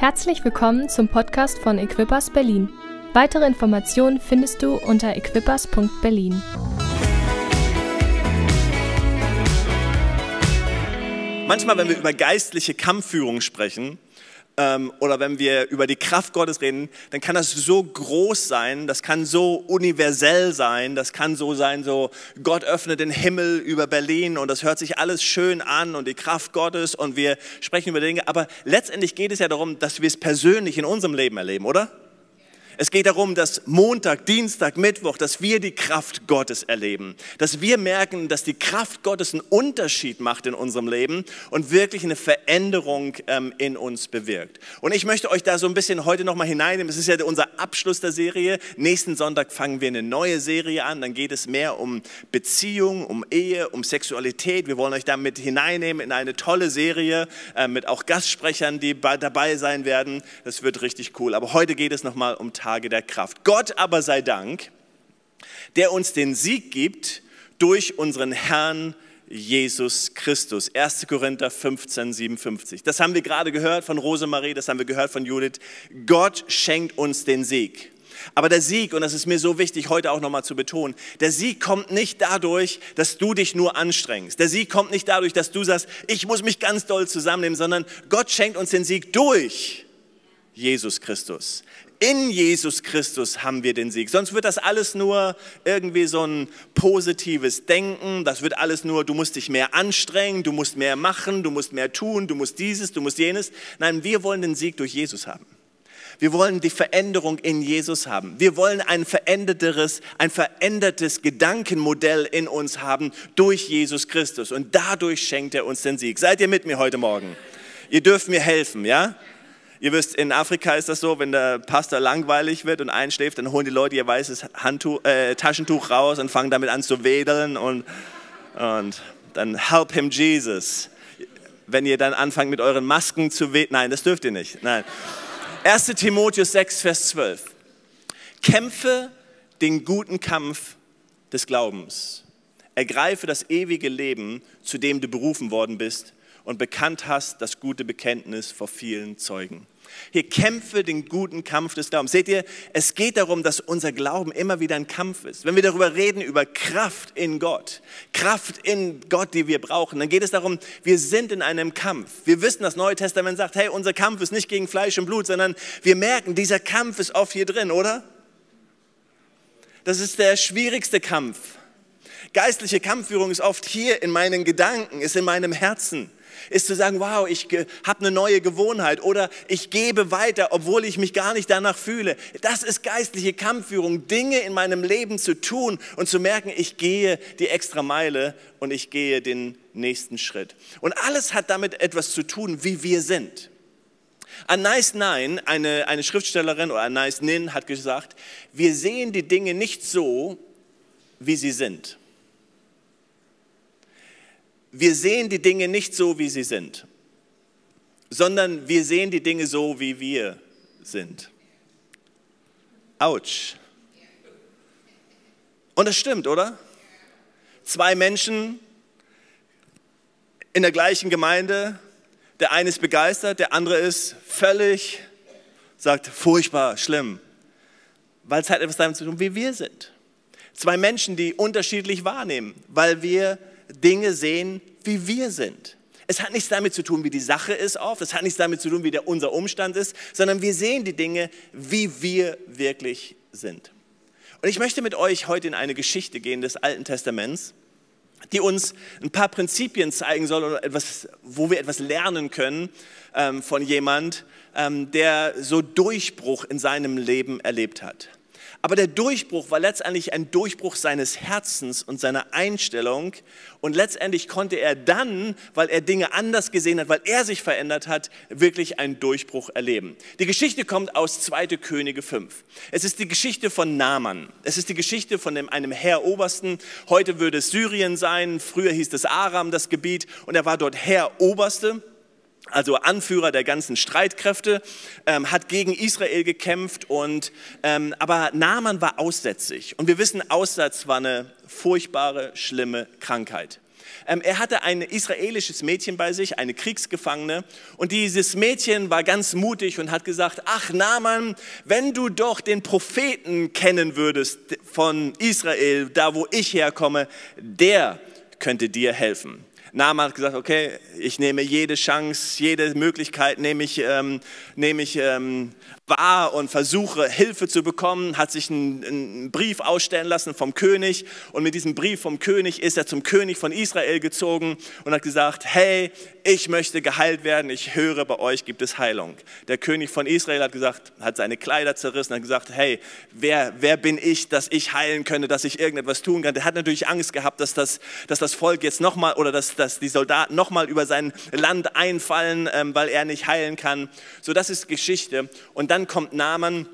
Herzlich willkommen zum Podcast von Equippers Berlin. Weitere Informationen findest du unter equippers.berlin. Manchmal, wenn wir über geistliche Kampfführung sprechen, ähm, oder wenn wir über die Kraft Gottes reden, dann kann das so groß sein, das kann so universell sein, das kann so sein, so Gott öffnet den Himmel über Berlin und das hört sich alles schön an und die Kraft Gottes und wir sprechen über Dinge, aber letztendlich geht es ja darum, dass wir es persönlich in unserem Leben erleben, oder? Es geht darum, dass Montag, Dienstag, Mittwoch, dass wir die Kraft Gottes erleben. Dass wir merken, dass die Kraft Gottes einen Unterschied macht in unserem Leben und wirklich eine Veränderung ähm, in uns bewirkt. Und ich möchte euch da so ein bisschen heute nochmal hineinnehmen. Es ist ja unser Abschluss der Serie. Nächsten Sonntag fangen wir eine neue Serie an. Dann geht es mehr um Beziehung, um Ehe, um Sexualität. Wir wollen euch damit hineinnehmen in eine tolle Serie äh, mit auch Gastsprechern, die dabei sein werden. Das wird richtig cool. Aber heute geht es nochmal um Tag Tage der Kraft. Gott aber sei Dank, der uns den Sieg gibt durch unseren Herrn Jesus Christus. 1. Korinther 15, 57. Das haben wir gerade gehört von Rosemarie, das haben wir gehört von Judith. Gott schenkt uns den Sieg. Aber der Sieg, und das ist mir so wichtig heute auch nochmal zu betonen, der Sieg kommt nicht dadurch, dass du dich nur anstrengst. Der Sieg kommt nicht dadurch, dass du sagst, ich muss mich ganz doll zusammennehmen, sondern Gott schenkt uns den Sieg durch Jesus Christus. In Jesus Christus haben wir den Sieg. Sonst wird das alles nur irgendwie so ein positives Denken. Das wird alles nur, du musst dich mehr anstrengen, du musst mehr machen, du musst mehr tun, du musst dieses, du musst jenes. Nein, wir wollen den Sieg durch Jesus haben. Wir wollen die Veränderung in Jesus haben. Wir wollen ein veränderteres, ein verändertes Gedankenmodell in uns haben durch Jesus Christus. Und dadurch schenkt er uns den Sieg. Seid ihr mit mir heute Morgen? Ihr dürft mir helfen, ja? Ihr wisst, in Afrika ist das so, wenn der Pastor langweilig wird und einschläft, dann holen die Leute ihr weißes Handtuch, äh, Taschentuch raus und fangen damit an zu wedeln und, und dann help him Jesus. Wenn ihr dann anfangt mit euren Masken zu wedeln, nein, das dürft ihr nicht. Nein. 1. Timotheus 6, Vers 12. Kämpfe den guten Kampf des Glaubens. Ergreife das ewige Leben, zu dem du berufen worden bist und bekannt hast das gute Bekenntnis vor vielen Zeugen. Hier kämpfe den guten Kampf des Glaubens. Seht ihr, es geht darum, dass unser Glauben immer wieder ein Kampf ist. Wenn wir darüber reden, über Kraft in Gott, Kraft in Gott, die wir brauchen, dann geht es darum, wir sind in einem Kampf. Wir wissen, das Neue Testament sagt, hey, unser Kampf ist nicht gegen Fleisch und Blut, sondern wir merken, dieser Kampf ist oft hier drin, oder? Das ist der schwierigste Kampf. Geistliche Kampfführung ist oft hier in meinen Gedanken, ist in meinem Herzen ist zu sagen, wow, ich habe eine neue Gewohnheit oder ich gebe weiter, obwohl ich mich gar nicht danach fühle. Das ist geistliche Kampfführung, Dinge in meinem Leben zu tun und zu merken, ich gehe die extra Meile und ich gehe den nächsten Schritt. Und alles hat damit etwas zu tun, wie wir sind. Anais Nein, eine, eine Schriftstellerin oder Anais Nin hat gesagt, wir sehen die Dinge nicht so, wie sie sind wir sehen die Dinge nicht so, wie sie sind, sondern wir sehen die Dinge so, wie wir sind. Autsch. Und das stimmt, oder? Zwei Menschen in der gleichen Gemeinde, der eine ist begeistert, der andere ist völlig, sagt furchtbar, schlimm, weil es hat etwas damit zu tun, wie wir sind. Zwei Menschen, die unterschiedlich wahrnehmen, weil wir Dinge sehen, wie wir sind. Es hat nichts damit zu tun, wie die Sache ist oft, es hat nichts damit zu tun, wie der, unser Umstand ist, sondern wir sehen die Dinge, wie wir wirklich sind. Und ich möchte mit euch heute in eine Geschichte gehen des Alten Testaments, die uns ein paar Prinzipien zeigen soll, oder etwas, wo wir etwas lernen können ähm, von jemand, ähm, der so Durchbruch in seinem Leben erlebt hat. Aber der Durchbruch war letztendlich ein Durchbruch seines Herzens und seiner Einstellung. Und letztendlich konnte er dann, weil er Dinge anders gesehen hat, weil er sich verändert hat, wirklich einen Durchbruch erleben. Die Geschichte kommt aus 2. Könige 5. Es ist die Geschichte von Naaman. Es ist die Geschichte von einem Herr Obersten. Heute würde es Syrien sein. Früher hieß es Aram, das Gebiet. Und er war dort Herr Oberste also Anführer der ganzen Streitkräfte, ähm, hat gegen Israel gekämpft und ähm, aber Naaman war aussätzig und wir wissen, Aussatz war eine furchtbare, schlimme Krankheit. Ähm, er hatte ein israelisches Mädchen bei sich, eine Kriegsgefangene. Und dieses Mädchen war ganz mutig und hat gesagt, ach Naaman, wenn du doch den Propheten kennen würdest von Israel, da wo ich herkomme, der könnte dir helfen. Naaman hat gesagt, okay, ich nehme jede Chance, jede Möglichkeit nehme ich, ähm, nehme ich ähm, wahr und versuche Hilfe zu bekommen, hat sich einen, einen, Brief ausstellen lassen vom König und mit diesem Brief vom König ist er zum König von Israel gezogen und hat gesagt, hey, ich möchte geheilt werden, ich höre, bei euch gibt es Heilung. Der König von Israel hat gesagt, hat seine Kleider zerrissen, hat gesagt, hey, wer, wer bin ich, dass ich heilen könnte, dass ich irgendetwas tun kann. Der hat natürlich Angst gehabt, dass das, dass das Volk jetzt nochmal oder dass, dass die Soldaten nochmal über sein Land einfallen, ähm, weil er nicht heilen kann. So, das ist Geschichte. Und dann dann kommt Naaman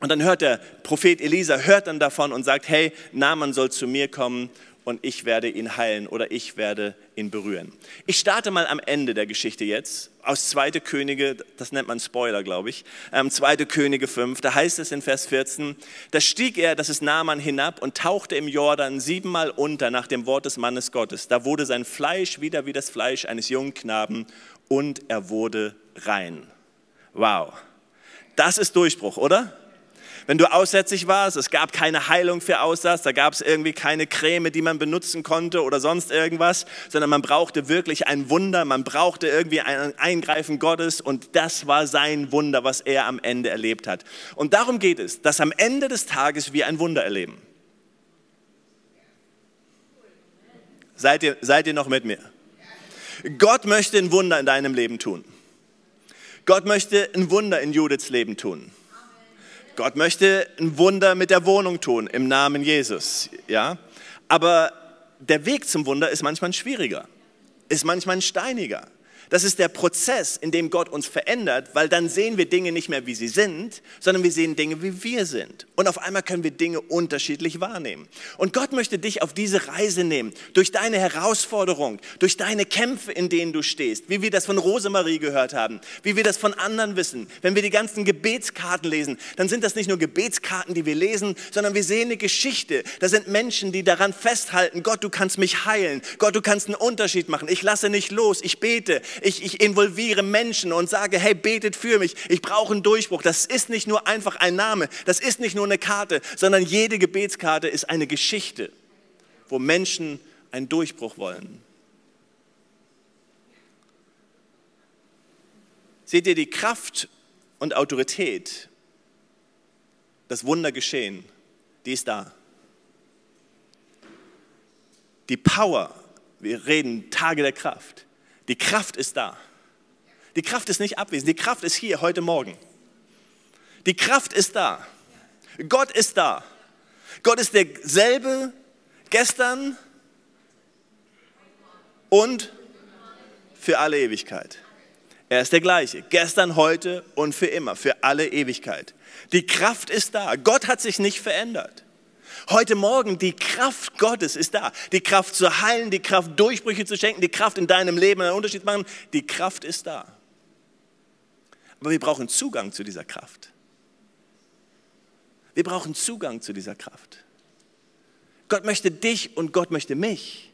und dann hört der Prophet Elisa, hört dann davon und sagt, hey, Naaman soll zu mir kommen und ich werde ihn heilen oder ich werde ihn berühren. Ich starte mal am Ende der Geschichte jetzt aus 2. Könige, das nennt man Spoiler, glaube ich, ähm, 2. Könige 5, da heißt es in Vers 14, da stieg er, das ist Naaman, hinab und tauchte im Jordan siebenmal unter nach dem Wort des Mannes Gottes. Da wurde sein Fleisch wieder wie das Fleisch eines jungen Knaben und er wurde rein. Wow. Das ist Durchbruch, oder? Wenn du aussätzig warst, es gab keine Heilung für Aussatz, da gab es irgendwie keine Creme, die man benutzen konnte oder sonst irgendwas, sondern man brauchte wirklich ein Wunder, man brauchte irgendwie ein Eingreifen Gottes und das war sein Wunder, was er am Ende erlebt hat. Und darum geht es, dass am Ende des Tages wir ein Wunder erleben. Seid ihr, seid ihr noch mit mir? Gott möchte ein Wunder in deinem Leben tun. Gott möchte ein Wunder in Judiths Leben tun. Gott möchte ein Wunder mit der Wohnung tun im Namen Jesus, ja? Aber der Weg zum Wunder ist manchmal schwieriger, ist manchmal steiniger. Das ist der Prozess, in dem Gott uns verändert, weil dann sehen wir Dinge nicht mehr, wie sie sind, sondern wir sehen Dinge, wie wir sind. Und auf einmal können wir Dinge unterschiedlich wahrnehmen. Und Gott möchte dich auf diese Reise nehmen, durch deine Herausforderung, durch deine Kämpfe, in denen du stehst, wie wir das von Rosemarie gehört haben, wie wir das von anderen wissen. Wenn wir die ganzen Gebetskarten lesen, dann sind das nicht nur Gebetskarten, die wir lesen, sondern wir sehen eine Geschichte. Da sind Menschen, die daran festhalten, Gott, du kannst mich heilen. Gott, du kannst einen Unterschied machen. Ich lasse nicht los. Ich bete ich, ich involviere Menschen und sage, hey, betet für mich, ich brauche einen Durchbruch. Das ist nicht nur einfach ein Name, das ist nicht nur eine Karte, sondern jede Gebetskarte ist eine Geschichte, wo Menschen einen Durchbruch wollen. Seht ihr die Kraft und Autorität, das Wunder geschehen, die ist da. Die Power, wir reden Tage der Kraft, die Kraft ist da. Die Kraft ist nicht abwesend. Die Kraft ist hier heute Morgen. Die Kraft ist da. Gott ist da. Gott ist derselbe gestern und für alle Ewigkeit. Er ist der gleiche, gestern, heute und für immer, für alle Ewigkeit. Die Kraft ist da. Gott hat sich nicht verändert. Heute Morgen, die Kraft Gottes ist da. Die Kraft zu heilen, die Kraft Durchbrüche zu schenken, die Kraft in deinem Leben einen Unterschied zu machen. Die Kraft ist da. Aber wir brauchen Zugang zu dieser Kraft. Wir brauchen Zugang zu dieser Kraft. Gott möchte dich und Gott möchte mich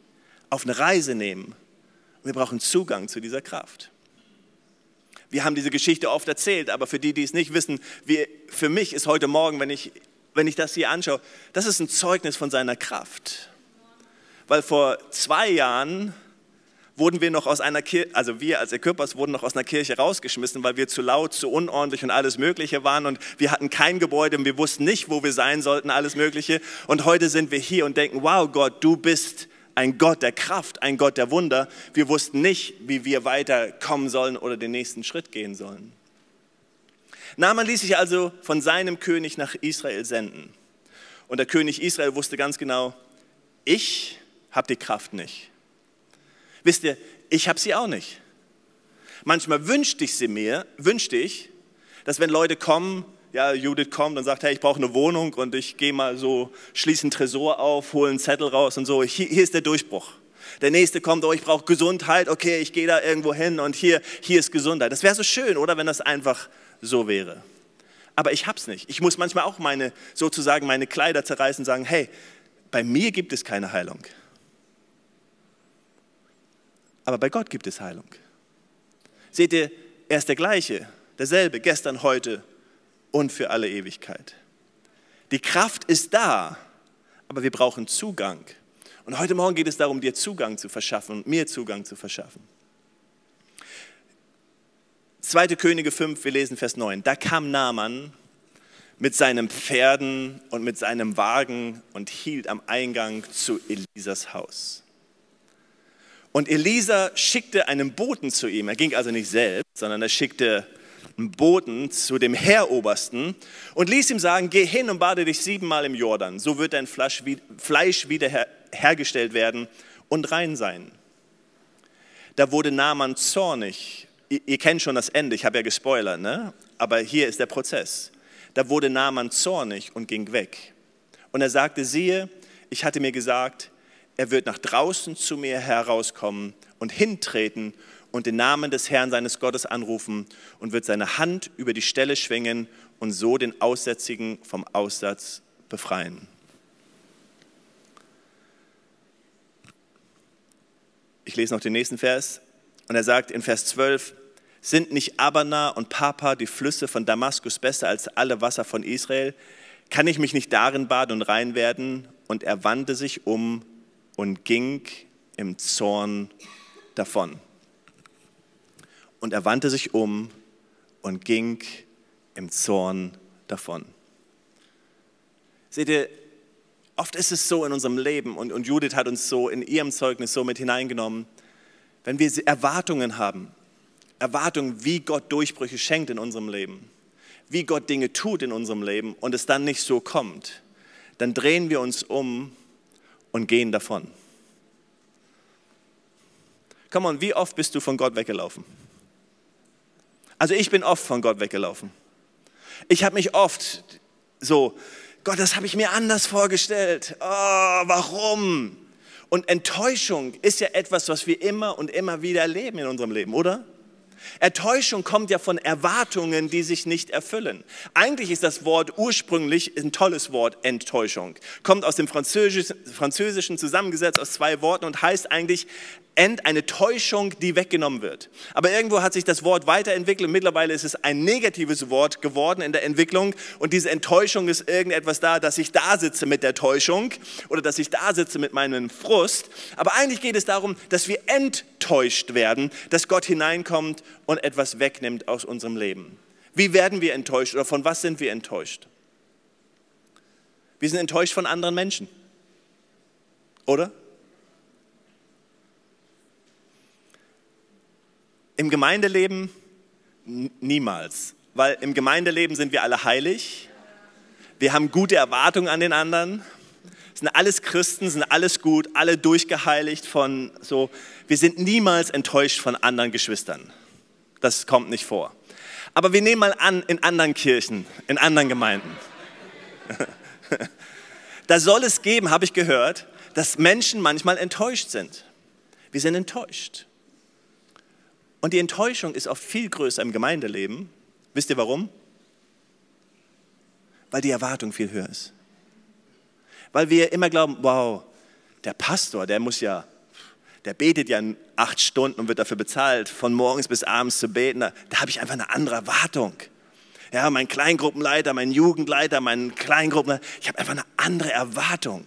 auf eine Reise nehmen. Wir brauchen Zugang zu dieser Kraft. Wir haben diese Geschichte oft erzählt, aber für die, die es nicht wissen, wie, für mich ist heute Morgen, wenn ich wenn ich das hier anschaue, das ist ein Zeugnis von seiner Kraft. Weil vor zwei Jahren wurden wir noch aus einer Kirche, also wir als Equippers wurden noch aus einer Kirche rausgeschmissen, weil wir zu laut, zu unordentlich und alles Mögliche waren und wir hatten kein Gebäude und wir wussten nicht, wo wir sein sollten, alles Mögliche. Und heute sind wir hier und denken, wow Gott, du bist ein Gott der Kraft, ein Gott der Wunder. Wir wussten nicht, wie wir weiterkommen sollen oder den nächsten Schritt gehen sollen. Naaman ließ sich also von seinem König nach Israel senden. Und der König Israel wusste ganz genau, ich habe die Kraft nicht. Wisst ihr, ich habe sie auch nicht. Manchmal wünschte ich sie mir, wünschte ich, dass wenn Leute kommen, ja, Judith kommt und sagt, hey, ich brauche eine Wohnung und ich gehe mal so, schließe einen Tresor auf, hole einen Zettel raus und so, hier, hier ist der Durchbruch. Der nächste kommt, oh, ich brauche Gesundheit, okay, ich gehe da irgendwo hin und hier, hier ist Gesundheit. Das wäre so schön, oder, wenn das einfach so wäre. Aber ich hab's nicht. Ich muss manchmal auch meine, sozusagen meine Kleider zerreißen und sagen, hey, bei mir gibt es keine Heilung. Aber bei Gott gibt es Heilung. Seht ihr, er ist der gleiche, derselbe, gestern, heute und für alle Ewigkeit. Die Kraft ist da, aber wir brauchen Zugang. Und heute Morgen geht es darum, dir Zugang zu verschaffen und mir Zugang zu verschaffen. 2. Könige 5, wir lesen Vers 9. Da kam Naaman mit seinen Pferden und mit seinem Wagen und hielt am Eingang zu Elisas Haus. Und Elisa schickte einen Boten zu ihm. Er ging also nicht selbst, sondern er schickte einen Boten zu dem Heerobersten und ließ ihm sagen, geh hin und bade dich siebenmal im Jordan. So wird dein Fleisch wieder hergestellt werden und rein sein. Da wurde Naaman zornig. Ihr, kennt schon das Ende, ich habe ja gespoilert, ne? aber hier ist der Prozess. Da wurde Naaman zornig und ging weg. Und er sagte, siehe, ich hatte mir gesagt, er wird nach draußen zu mir herauskommen und hintreten und den Namen des Herrn seines Gottes anrufen und wird seine Hand über die Stelle schwingen und so den Aussätzigen vom Aussatz befreien. Ich lese noch den nächsten Vers und er sagt in Vers 12, sind nicht Abana und Papa, die Flüsse von Damaskus, besser als alle Wasser von Israel? Kann ich mich nicht darin baden und rein werden? Und er wandte sich um und ging im Zorn davon. Und er wandte sich um und ging im Zorn davon. Seht ihr, oft ist es so in unserem Leben, und, und Judith hat uns so in ihrem Zeugnis so mit hineingenommen, wenn wir Erwartungen haben, Erwartungen, wie Gott Durchbrüche schenkt in unserem Leben, wie Gott Dinge tut in unserem Leben und es dann nicht so kommt, dann drehen wir uns um und gehen davon. Komm on, wie oft bist du von Gott weggelaufen? Also ich bin oft von Gott weggelaufen. Ich habe mich oft so, Gott, das habe ich mir anders vorgestellt. Oh, warum? Und Enttäuschung ist ja etwas, was wir immer und immer wieder erleben in unserem Leben, oder? Enttäuschung kommt ja von Erwartungen, die sich nicht erfüllen. Eigentlich ist das Wort ursprünglich ein tolles Wort, Enttäuschung. Kommt aus dem Französischen zusammengesetzt aus zwei Worten und heißt eigentlich eine Täuschung, die weggenommen wird. Aber irgendwo hat sich das Wort weiterentwickelt und mittlerweile ist es ein negatives Wort geworden in der Entwicklung und diese Enttäuschung ist irgendetwas da, dass ich da sitze mit der Täuschung oder dass ich da sitze mit meinem Frust. Aber eigentlich geht es darum, dass wir enttäuscht werden, dass Gott hineinkommt und etwas wegnimmt aus unserem Leben. Wie werden wir enttäuscht oder von was sind wir enttäuscht? Wir sind enttäuscht von anderen Menschen. Oder? Im Gemeindeleben niemals, weil im Gemeindeleben sind wir alle heilig. Wir haben gute Erwartungen an den anderen. Sind alles Christen, sind alles gut, alle durchgeheiligt von so. Wir sind niemals enttäuscht von anderen Geschwistern. Das kommt nicht vor. Aber wir nehmen mal an, in anderen Kirchen, in anderen Gemeinden. da soll es geben, habe ich gehört, dass Menschen manchmal enttäuscht sind. Wir sind enttäuscht. Und die Enttäuschung ist oft viel größer im Gemeindeleben. Wisst ihr warum? Weil die Erwartung viel höher ist. Weil wir immer glauben, wow, der Pastor, der muss ja, der betet ja acht Stunden und wird dafür bezahlt, von morgens bis abends zu beten. Da, da habe ich einfach eine andere Erwartung. Ja, mein Kleingruppenleiter, mein Jugendleiter, mein Kleingruppenleiter, ich habe einfach eine andere Erwartung.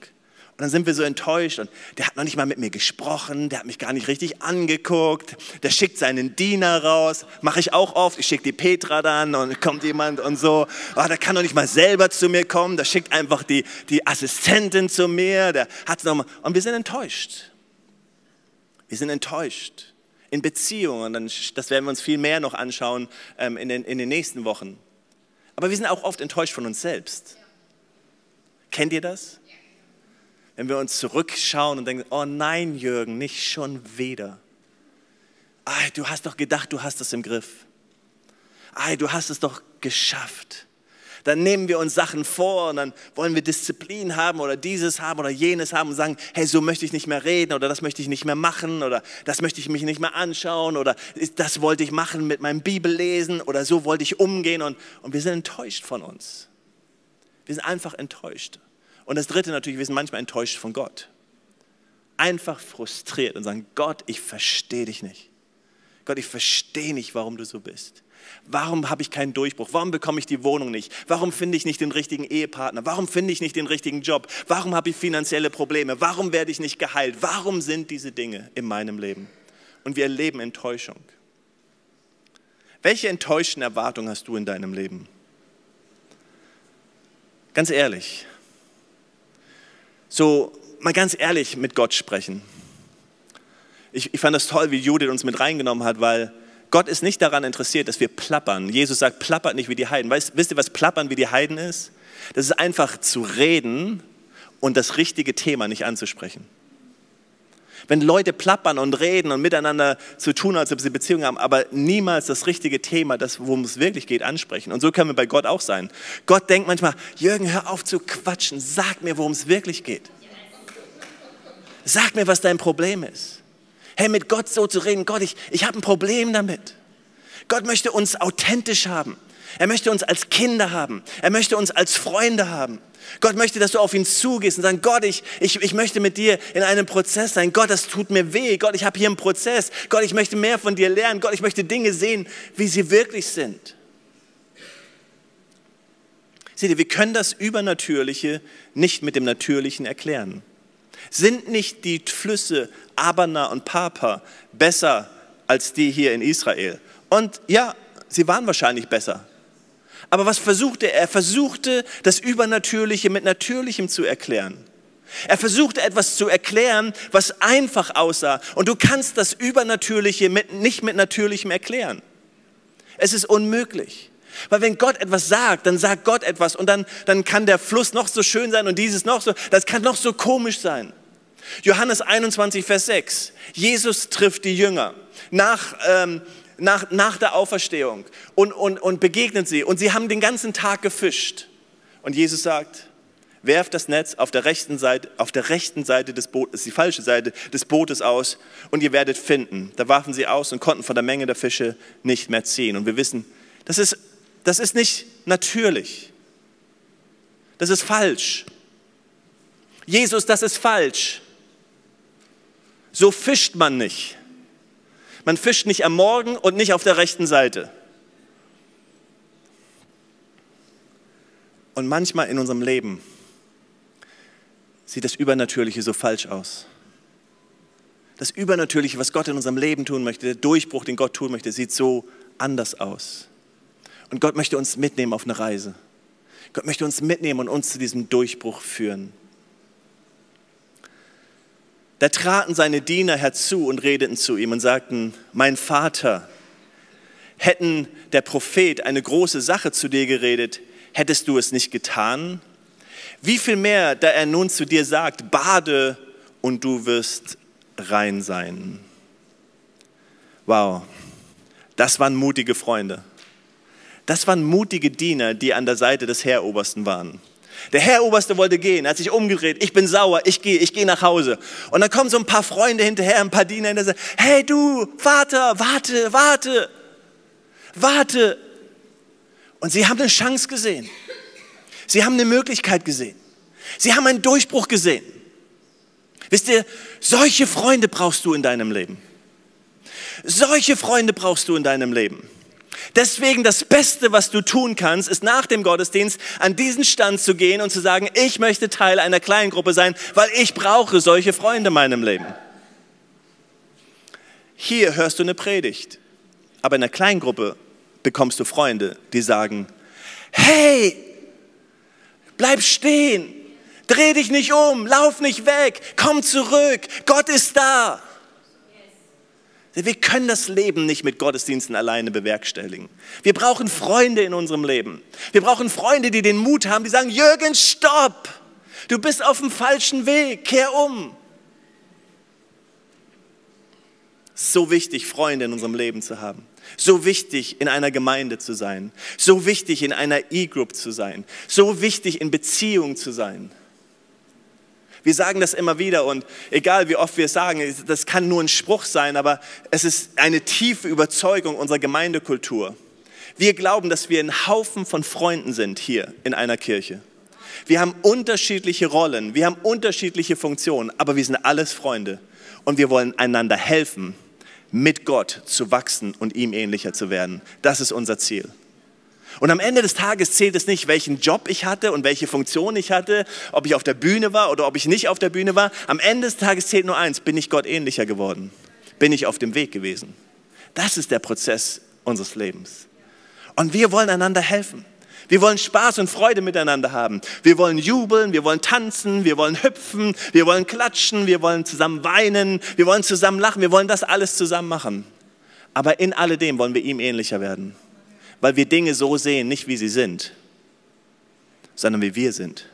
Und dann sind wir so enttäuscht und der hat noch nicht mal mit mir gesprochen, der hat mich gar nicht richtig angeguckt, der schickt seinen Diener raus, mache ich auch oft, ich schicke die Petra dann und kommt jemand und so, oh, der kann doch nicht mal selber zu mir kommen, der schickt einfach die, die Assistentin zu mir, der hat noch mal, und wir sind enttäuscht. Wir sind enttäuscht in Beziehungen, das werden wir uns viel mehr noch anschauen ähm, in, den, in den nächsten Wochen. Aber wir sind auch oft enttäuscht von uns selbst. Kennt ihr das? wenn wir uns zurückschauen und denken, oh nein, Jürgen, nicht schon wieder. Ay, du hast doch gedacht, du hast es im Griff. Ay, du hast es doch geschafft. Dann nehmen wir uns Sachen vor und dann wollen wir Disziplin haben oder dieses haben oder jenes haben und sagen, hey, so möchte ich nicht mehr reden oder das möchte ich nicht mehr machen oder das möchte ich mich nicht mehr anschauen oder das wollte ich machen mit meinem Bibellesen oder so wollte ich umgehen und, und wir sind enttäuscht von uns. Wir sind einfach enttäuscht. Und das Dritte natürlich, wir sind manchmal enttäuscht von Gott. einfach frustriert und sagen, Gott, ich verstehe dich nicht. Gott, ich verstehe nicht, warum du so bist. Warum habe ich keinen Durchbruch? Warum bekomme ich die Wohnung nicht? Warum finde ich nicht den richtigen Ehepartner? Warum finde ich nicht den richtigen Job? Warum habe ich finanzielle Probleme? Warum werde ich nicht geheilt? Warum sind diese Dinge in meinem Leben? Und wir erleben Enttäuschung. Welche enttäuschten Erwartungen hast du in deinem Leben? Ganz ehrlich. So, mal ganz ehrlich mit Gott sprechen. Ich, ich fand das toll, wie Judith uns mit reingenommen hat, weil Gott ist nicht daran interessiert, dass wir plappern. Jesus sagt, plappert nicht wie die Heiden. Weißt, wisst ihr, was plappern wie die Heiden ist? Das ist einfach zu reden und das richtige Thema nicht anzusprechen. Wenn Leute plappern und reden und miteinander zu tun, als ob sie Beziehungen haben, aber niemals das richtige Thema, das, worum es wirklich geht, ansprechen. Und so können wir bei Gott auch sein. Gott denkt manchmal, Jürgen, hör auf zu quatschen, sag mir, worum es wirklich geht. Sag mir, was dein Problem ist. Hey, mit Gott so zu reden, Gott, ich, ich habe ein Problem damit. Gott möchte uns authentisch haben. Er möchte uns als Kinder haben. Er möchte uns als Freunde haben. Gott möchte, dass du auf ihn zugehst und sagst, Gott, ich, ich, ich möchte mit dir in einem Prozess sein. Gott, das tut mir weh. Gott, ich habe hier einen Prozess. Gott, ich möchte mehr von dir lernen. Gott, ich möchte Dinge sehen, wie sie wirklich sind. Seht ihr, wir können das Übernatürliche nicht mit dem Natürlichen erklären. Sind nicht die Flüsse Abana und Papa besser als die hier in Israel? Und ja, sie waren wahrscheinlich besser. Aber was versuchte er? Er versuchte, das Übernatürliche mit Natürlichem zu erklären. Er versuchte etwas zu erklären, was einfach aussah. Und du kannst das Übernatürliche mit, nicht mit Natürlichem erklären. Es ist unmöglich. Weil wenn Gott etwas sagt, dann sagt Gott etwas und dann, dann kann der Fluss noch so schön sein und dieses noch so, das kann noch so komisch sein. Johannes 21, Vers 6. Jesus trifft die Jünger nach, ähm, nach, nach der Auferstehung und, und, und begegnet sie. Und sie haben den ganzen Tag gefischt. Und Jesus sagt, werft das Netz auf der rechten Seite, auf der rechten Seite des Bootes, die falsche Seite des Bootes aus und ihr werdet finden. Da warfen sie aus und konnten von der Menge der Fische nicht mehr ziehen. Und wir wissen, das ist, das ist nicht natürlich. Das ist falsch. Jesus, das ist falsch. So fischt man nicht. Man fischt nicht am Morgen und nicht auf der rechten Seite. Und manchmal in unserem Leben sieht das Übernatürliche so falsch aus. Das Übernatürliche, was Gott in unserem Leben tun möchte, der Durchbruch, den Gott tun möchte, sieht so anders aus. Und Gott möchte uns mitnehmen auf eine Reise. Gott möchte uns mitnehmen und uns zu diesem Durchbruch führen. Da traten seine Diener herzu und redeten zu ihm und sagten, mein Vater, hätten der Prophet eine große Sache zu dir geredet, hättest du es nicht getan? Wie viel mehr, da er nun zu dir sagt, bade und du wirst rein sein. Wow, das waren mutige Freunde. Das waren mutige Diener, die an der Seite des Heerobersten waren. Der Herr Oberste wollte gehen, hat sich umgedreht, ich bin sauer, ich gehe, ich gehe nach Hause. Und dann kommen so ein paar Freunde hinterher, ein paar Diener hinterher, hey du, Vater, warte, warte, warte. Und sie haben eine Chance gesehen. Sie haben eine Möglichkeit gesehen. Sie haben einen Durchbruch gesehen. Wisst ihr, solche Freunde brauchst du in deinem Leben. Solche Freunde brauchst du in deinem Leben. Deswegen das Beste, was du tun kannst, ist nach dem Gottesdienst an diesen Stand zu gehen und zu sagen, ich möchte Teil einer kleinen Gruppe sein, weil ich brauche solche Freunde in meinem Leben. Hier hörst du eine Predigt, aber in einer kleinen Gruppe bekommst du Freunde, die sagen, hey, bleib stehen, dreh dich nicht um, lauf nicht weg, komm zurück, Gott ist da. Wir können das Leben nicht mit Gottesdiensten alleine bewerkstelligen. Wir brauchen Freunde in unserem Leben. Wir brauchen Freunde, die den Mut haben, die sagen, Jürgen, stopp! Du bist auf dem falschen Weg, kehr um. So wichtig, Freunde in unserem Leben zu haben. So wichtig, in einer Gemeinde zu sein. So wichtig, in einer E-Group zu sein. So wichtig, in Beziehung zu sein. Wir sagen das immer wieder und egal wie oft wir es sagen, das kann nur ein Spruch sein, aber es ist eine tiefe Überzeugung unserer Gemeindekultur. Wir glauben, dass wir ein Haufen von Freunden sind hier in einer Kirche. Wir haben unterschiedliche Rollen, wir haben unterschiedliche Funktionen, aber wir sind alles Freunde und wir wollen einander helfen, mit Gott zu wachsen und ihm ähnlicher zu werden. Das ist unser Ziel. Und am Ende des Tages zählt es nicht, welchen Job ich hatte und welche Funktion ich hatte, ob ich auf der Bühne war oder ob ich nicht auf der Bühne war. Am Ende des Tages zählt nur eins, bin ich Gott ähnlicher geworden? Bin ich auf dem Weg gewesen? Das ist der Prozess unseres Lebens. Und wir wollen einander helfen. Wir wollen Spaß und Freude miteinander haben. Wir wollen jubeln, wir wollen tanzen, wir wollen hüpfen, wir wollen klatschen, wir wollen zusammen weinen, wir wollen zusammen lachen, wir wollen das alles zusammen machen. Aber in alledem wollen wir ihm ähnlicher werden weil wir Dinge so sehen, nicht wie sie sind, sondern wie wir sind.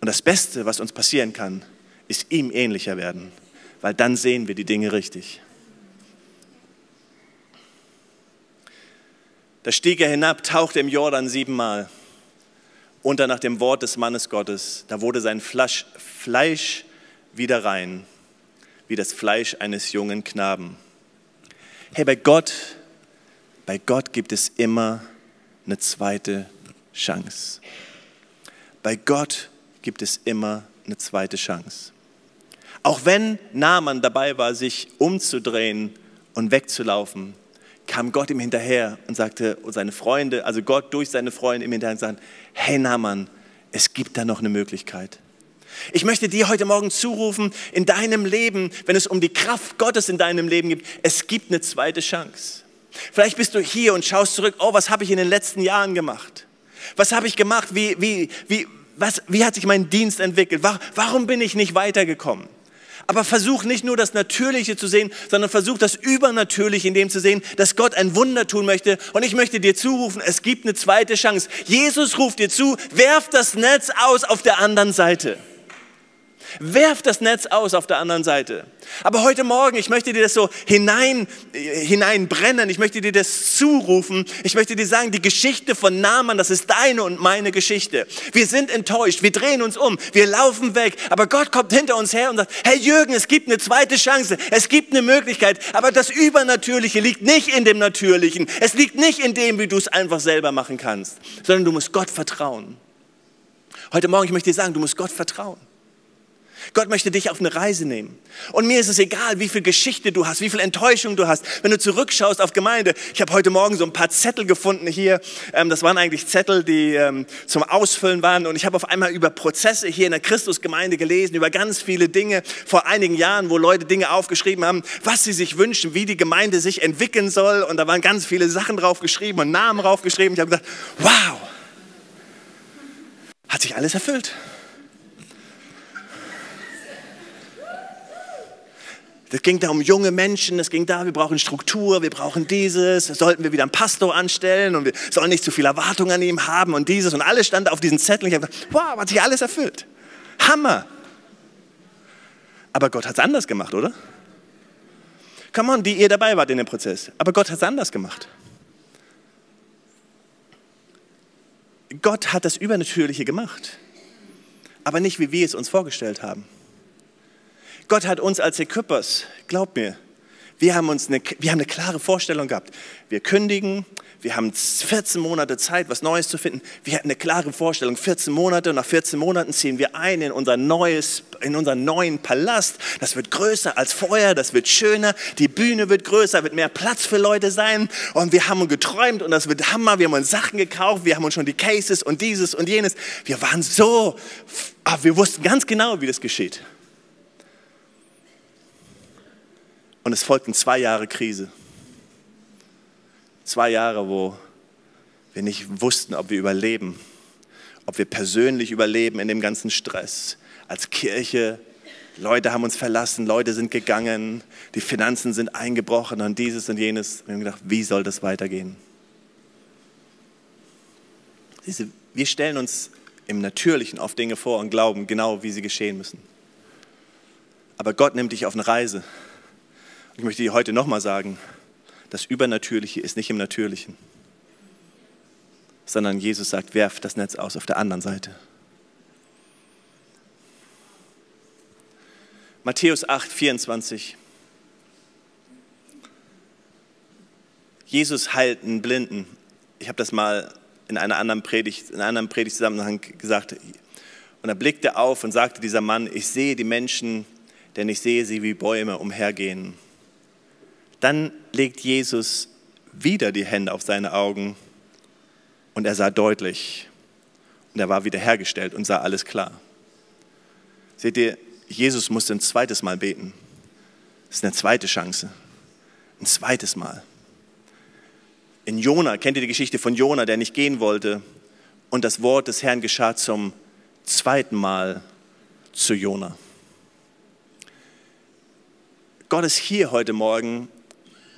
Und das Beste, was uns passieren kann, ist ihm ähnlicher werden, weil dann sehen wir die Dinge richtig. Da stieg er hinab, tauchte im Jordan siebenmal unter nach dem Wort des Mannes Gottes. Da wurde sein Fleisch wieder rein, wie das Fleisch eines jungen Knaben. Hey, bei Gott bei Gott gibt es immer eine zweite Chance. Bei Gott gibt es immer eine zweite Chance. Auch wenn Naaman dabei war, sich umzudrehen und wegzulaufen, kam Gott ihm hinterher und sagte, und seine Freunde, also Gott durch seine Freunde ihm hinterher und sagte, hey Naaman, es gibt da noch eine Möglichkeit. Ich möchte dir heute Morgen zurufen, in deinem Leben, wenn es um die Kraft Gottes in deinem Leben geht, es gibt eine zweite Chance. Vielleicht bist du hier und schaust zurück, oh, was habe ich in den letzten Jahren gemacht? Was habe ich gemacht? Wie, wie, wie, was, wie hat sich mein Dienst entwickelt? Warum bin ich nicht weitergekommen? Aber versuch nicht nur das Natürliche zu sehen, sondern versuch das Übernatürliche in dem zu sehen, dass Gott ein Wunder tun möchte. Und ich möchte dir zurufen, es gibt eine zweite Chance. Jesus ruft dir zu, werf das Netz aus auf der anderen Seite. Werf das Netz aus auf der anderen Seite. Aber heute Morgen, ich möchte dir das so hinein, hineinbrennen, ich möchte dir das zurufen, ich möchte dir sagen, die Geschichte von Naaman, das ist deine und meine Geschichte. Wir sind enttäuscht, wir drehen uns um, wir laufen weg, aber Gott kommt hinter uns her und sagt, hey Jürgen, es gibt eine zweite Chance, es gibt eine Möglichkeit, aber das Übernatürliche liegt nicht in dem Natürlichen, es liegt nicht in dem, wie du es einfach selber machen kannst, sondern du musst Gott vertrauen. Heute Morgen, ich möchte dir sagen, du musst Gott vertrauen. Gott möchte dich auf eine Reise nehmen. Und mir ist es egal, wie viel Geschichte du hast, wie viel Enttäuschung du hast. Wenn du zurückschaust auf Gemeinde, ich habe heute Morgen so ein paar Zettel gefunden hier. Ähm, das waren eigentlich Zettel, die ähm, zum Ausfüllen waren. Und ich habe auf einmal über Prozesse hier in der Christusgemeinde gelesen, über ganz viele Dinge vor einigen Jahren, wo Leute Dinge aufgeschrieben haben, was sie sich wünschen, wie die Gemeinde sich entwickeln soll. Und da waren ganz viele Sachen drauf geschrieben und Namen drauf geschrieben. Ich habe gedacht, wow, hat sich alles erfüllt. Es ging da um junge Menschen, es ging da, wir brauchen Struktur, wir brauchen dieses, sollten wir wieder einen Pastor anstellen und wir sollen nicht zu viel Erwartung an ihm haben und dieses und alles stand auf diesen Zettel. Ich habe gedacht, wow, hat sich alles erfüllt. Hammer. Aber Gott hat es anders gemacht, oder? Come on, die ihr dabei wart in dem Prozess. Aber Gott hat es anders gemacht. Gott hat das Übernatürliche gemacht, aber nicht, wie wir es uns vorgestellt haben. Gott hat uns als Equippers, glaub mir, wir haben, uns eine, wir haben eine klare Vorstellung gehabt. Wir kündigen, wir haben 14 Monate Zeit, was Neues zu finden. Wir hatten eine klare Vorstellung, 14 Monate und nach 14 Monaten ziehen wir ein in unser neues, in unseren neuen Palast. Das wird größer als vorher, das wird schöner, die Bühne wird größer, wird mehr Platz für Leute sein. Und wir haben geträumt und das wird Hammer. Wir haben uns Sachen gekauft, wir haben uns schon die Cases und dieses und jenes. Wir waren so, ah, wir wussten ganz genau, wie das geschieht. Und es folgten zwei Jahre Krise. Zwei Jahre, wo wir nicht wussten, ob wir überleben, ob wir persönlich überleben in dem ganzen Stress. Als Kirche, Leute haben uns verlassen, Leute sind gegangen, die Finanzen sind eingebrochen und dieses und jenes. Wir haben gedacht, wie soll das weitergehen? Wir stellen uns im Natürlichen oft Dinge vor und glauben genau, wie sie geschehen müssen. Aber Gott nimmt dich auf eine Reise ich möchte dir heute nochmal sagen, das Übernatürliche ist nicht im Natürlichen, sondern Jesus sagt, werf das Netz aus auf der anderen Seite. Matthäus 8, 24. Jesus heilt einen Blinden. Ich habe das mal in einer anderen Predigt, in einem anderen Predigtzusammenhang gesagt, und da blickte er auf und sagte dieser Mann, ich sehe die Menschen, denn ich sehe sie wie Bäume umhergehen. Dann legt Jesus wieder die Hände auf seine Augen und er sah deutlich und er war wiederhergestellt und sah alles klar. Seht ihr, Jesus musste ein zweites Mal beten. Das ist eine zweite Chance. Ein zweites Mal. In Jona, kennt ihr die Geschichte von Jona, der nicht gehen wollte und das Wort des Herrn geschah zum zweiten Mal zu Jona. Gott ist hier heute Morgen,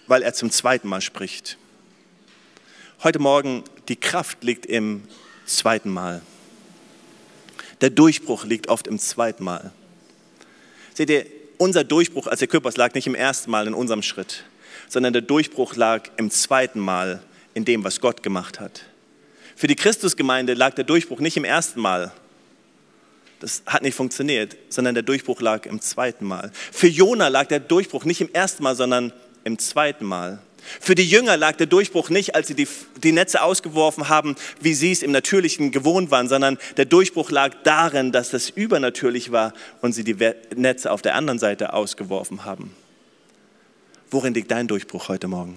weil er zum zweiten Mal spricht. Heute Morgen, die Kraft liegt im zweiten Mal. Der Durchbruch liegt oft im zweiten Mal. Seht ihr, unser Durchbruch als der Körpers lag nicht im ersten Mal in unserem Schritt, sondern der Durchbruch lag im zweiten Mal in dem, was Gott gemacht hat. Für die Christusgemeinde lag der Durchbruch nicht im ersten Mal. Das hat nicht funktioniert, sondern der Durchbruch lag im zweiten Mal. Für Jona lag der Durchbruch nicht im ersten Mal, sondern im zweiten Mal. Für die Jünger lag der Durchbruch nicht, als sie die, die, Netze ausgeworfen haben, wie sie es im Natürlichen gewohnt waren, sondern der Durchbruch lag darin, dass das übernatürlich war und sie die Netze auf der anderen Seite ausgeworfen haben. Worin liegt dein Durchbruch heute Morgen?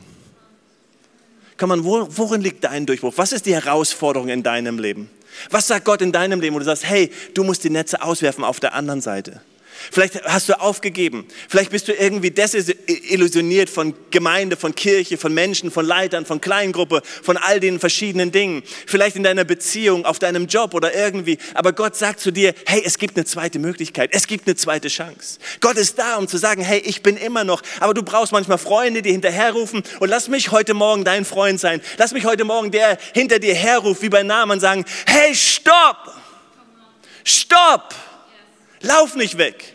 Komm man, worin liegt dein Durchbruch? Was ist die Herausforderung in deinem Leben? Was sagt Gott in deinem Leben, wo du sagst, hey, du musst die Netze auswerfen auf der anderen Seite? Vielleicht hast du aufgegeben. Vielleicht bist du irgendwie desillusioniert von Gemeinde, von Kirche, von Menschen, von Leitern, von Kleingruppe, von all den verschiedenen Dingen. Vielleicht in deiner Beziehung, auf deinem Job oder irgendwie. Aber Gott sagt zu dir, hey, es gibt eine zweite Möglichkeit. Es gibt eine zweite Chance. Gott ist da, um zu sagen, hey, ich bin immer noch. Aber du brauchst manchmal Freunde, die hinterherrufen. Und lass mich heute Morgen dein Freund sein. Lass mich heute Morgen der hinter dir herruft, wie bei Namen sagen, hey, stopp! Stopp! Lauf nicht weg.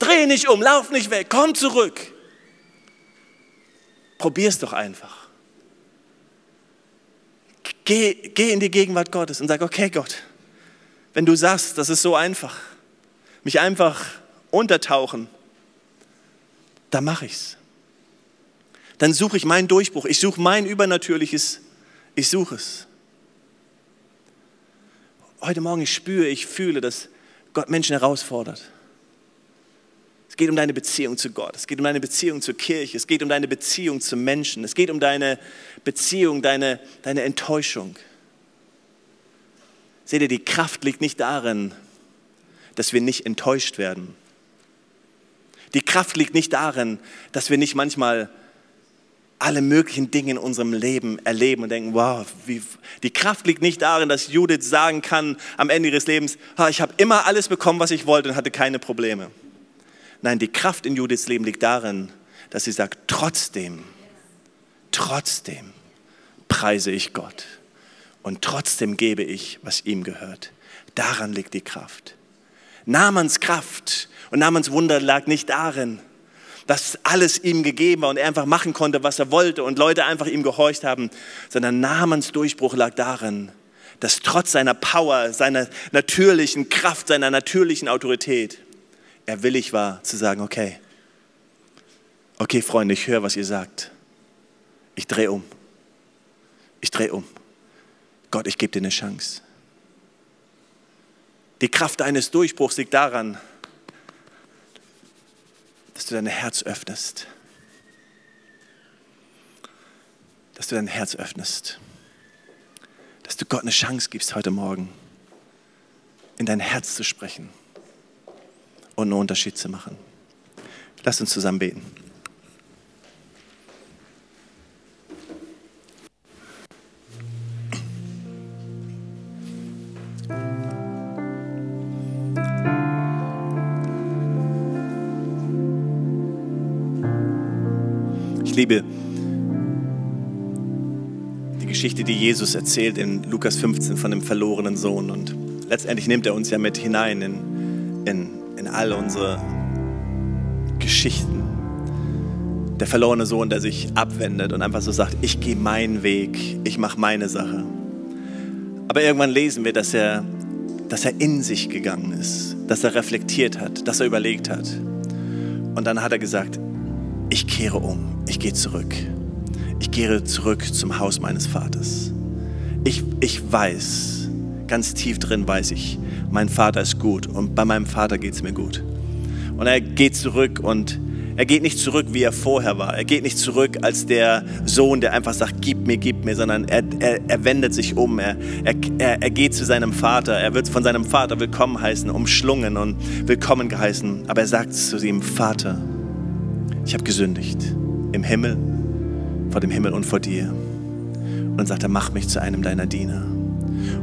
Dreh nicht um, lauf nicht weg, komm zurück. Probier's doch einfach. Geh, geh in die Gegenwart Gottes und sag, okay Gott, wenn du sagst, das ist so einfach, mich einfach untertauchen, dann mache ich's. Dann suche ich meinen Durchbruch, ich suche mein Übernatürliches, ich suche es. Heute Morgen spüre, ich fühle, dass Gott Menschen herausfordert. Es geht um deine Beziehung zu Gott, es geht um deine Beziehung zur Kirche, es geht um deine Beziehung zu Menschen, es geht um deine Beziehung, deine, deine Enttäuschung. Seht ihr, die Kraft liegt nicht darin, dass wir nicht enttäuscht werden. Die Kraft liegt nicht darin, dass wir nicht manchmal alle möglichen Dinge in unserem Leben erleben und denken, wow, wie, die Kraft liegt nicht darin, dass Judith sagen kann am Ende ihres Lebens, ich habe immer alles bekommen, was ich wollte und hatte keine Probleme. Nein, die Kraft in Judiths Leben liegt darin, dass sie sagt, trotzdem, trotzdem preise ich Gott und trotzdem gebe ich, was ihm gehört. Daran liegt die Kraft. Namens Kraft und Namens Wunder lag nicht darin, dass alles ihm gegeben war und er einfach machen konnte, was er wollte und Leute einfach ihm gehorcht haben, sondern Namensdurchbruch lag darin, dass trotz seiner Power, seiner natürlichen Kraft, seiner natürlichen Autorität, er willig war zu sagen, okay, okay Freunde, ich höre, was ihr sagt. Ich drehe um. Ich drehe um. Gott, ich gebe dir eine Chance. Die Kraft eines Durchbruchs liegt daran, dass du dein Herz öffnest. Dass du dein Herz öffnest. Dass du Gott eine Chance gibst heute Morgen, in dein Herz zu sprechen und einen Unterschied zu machen. Lass uns zusammen beten. liebe die Geschichte, die Jesus erzählt in Lukas 15 von dem verlorenen Sohn. Und letztendlich nimmt er uns ja mit hinein in, in, in all unsere Geschichten. Der verlorene Sohn, der sich abwendet und einfach so sagt, ich gehe meinen Weg, ich mache meine Sache. Aber irgendwann lesen wir, dass er, dass er in sich gegangen ist, dass er reflektiert hat, dass er überlegt hat. Und dann hat er gesagt, ich kehre um, ich gehe zurück. Ich gehe zurück zum Haus meines Vaters. ich, ich weiß, ganz tief drin weiß ich, mein Vater ist gut und bei meinem Vater geht es mir gut. Und er geht zurück und er geht nicht zurück, wie er vorher war. Er geht nicht zurück als der Sohn, der einfach sagt, gib mir, gib mir, sondern er, er, er wendet sich um. Er, er, er geht zu seinem Vater. Er wird von seinem Vater willkommen heißen, umschlungen und willkommen geheißen. Aber er sagt zu ihm, Vater, ich habe gesündigt im Himmel, vor dem Himmel und vor dir. Und dann sagt er, mach mich zu einem deiner Diener.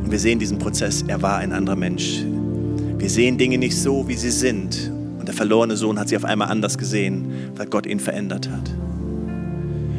Und wir sehen diesen Prozess, er war ein anderer Mensch. Wir sehen Dinge nicht so, wie sie sind. Und der verlorene Sohn hat sie auf einmal anders gesehen, weil Gott ihn verändert hat.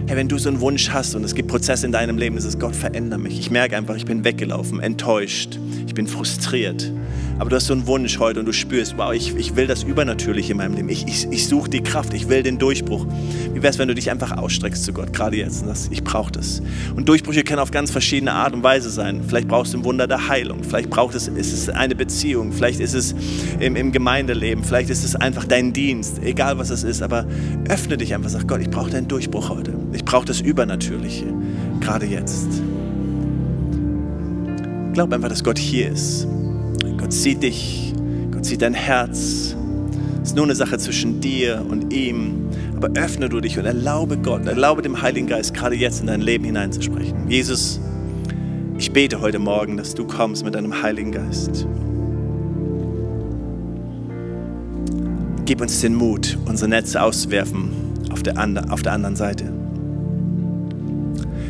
Hey, wenn du so einen Wunsch hast und es gibt Prozesse in deinem Leben, ist es Gott, verändere mich. Ich merke einfach, ich bin weggelaufen, enttäuscht, ich bin frustriert. Aber du hast so einen Wunsch heute und du spürst, wow, ich, ich will das Übernatürliche in meinem Leben. Ich, ich, ich suche die Kraft, ich will den Durchbruch. Wie wäre es, wenn du dich einfach ausstreckst zu Gott, gerade jetzt und sagst, ich brauche das. Und Durchbrüche können auf ganz verschiedene Art und Weise sein. Vielleicht brauchst du ein Wunder der Heilung, vielleicht braucht es, ist es eine Beziehung, vielleicht ist es im, im Gemeindeleben, vielleicht ist es einfach dein Dienst, egal was es ist. Aber öffne dich einfach, sag Gott, ich brauche deinen Durchbruch heute. Ich brauche das Übernatürliche, gerade jetzt. Glaub einfach, dass Gott hier ist Gott sieht dich, Gott sieht dein Herz. Es ist nur eine Sache zwischen dir und ihm. Aber öffne du dich und erlaube Gott, erlaube dem Heiligen Geist gerade jetzt in dein Leben hineinzusprechen. Jesus, ich bete heute Morgen, dass du kommst mit deinem Heiligen Geist. Gib uns den Mut, unsere Netze auszuwerfen auf der, auf der anderen Seite.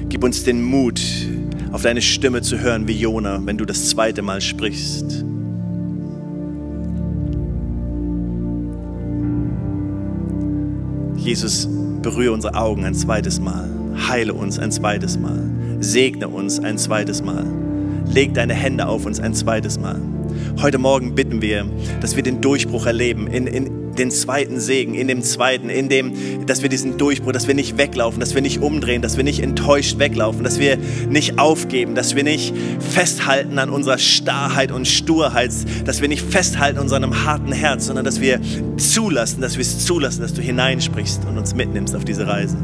Gib uns den Mut, auf deine Stimme zu hören wie Jona, wenn du das zweite Mal sprichst. Jesus, berühre unsere Augen ein zweites Mal. Heile uns ein zweites Mal. Segne uns ein zweites Mal. Leg deine Hände auf uns ein zweites Mal. Heute Morgen bitten wir, dass wir den Durchbruch erleben in, in, den zweiten Segen, in dem zweiten, in dem, dass wir diesen Durchbruch, dass wir nicht weglaufen, dass wir nicht umdrehen, dass wir nicht enttäuscht weglaufen, dass wir nicht aufgeben, dass wir nicht festhalten an unserer Starrheit und Sturheit, dass wir nicht festhalten an unserem harten Herz, sondern dass wir zulassen, dass wir es zulassen, dass du hineinsprichst und uns mitnimmst auf diese Reise.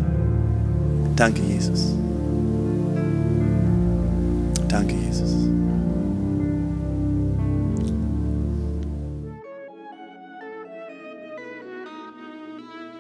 Danke, Jesus. Danke, Jesus.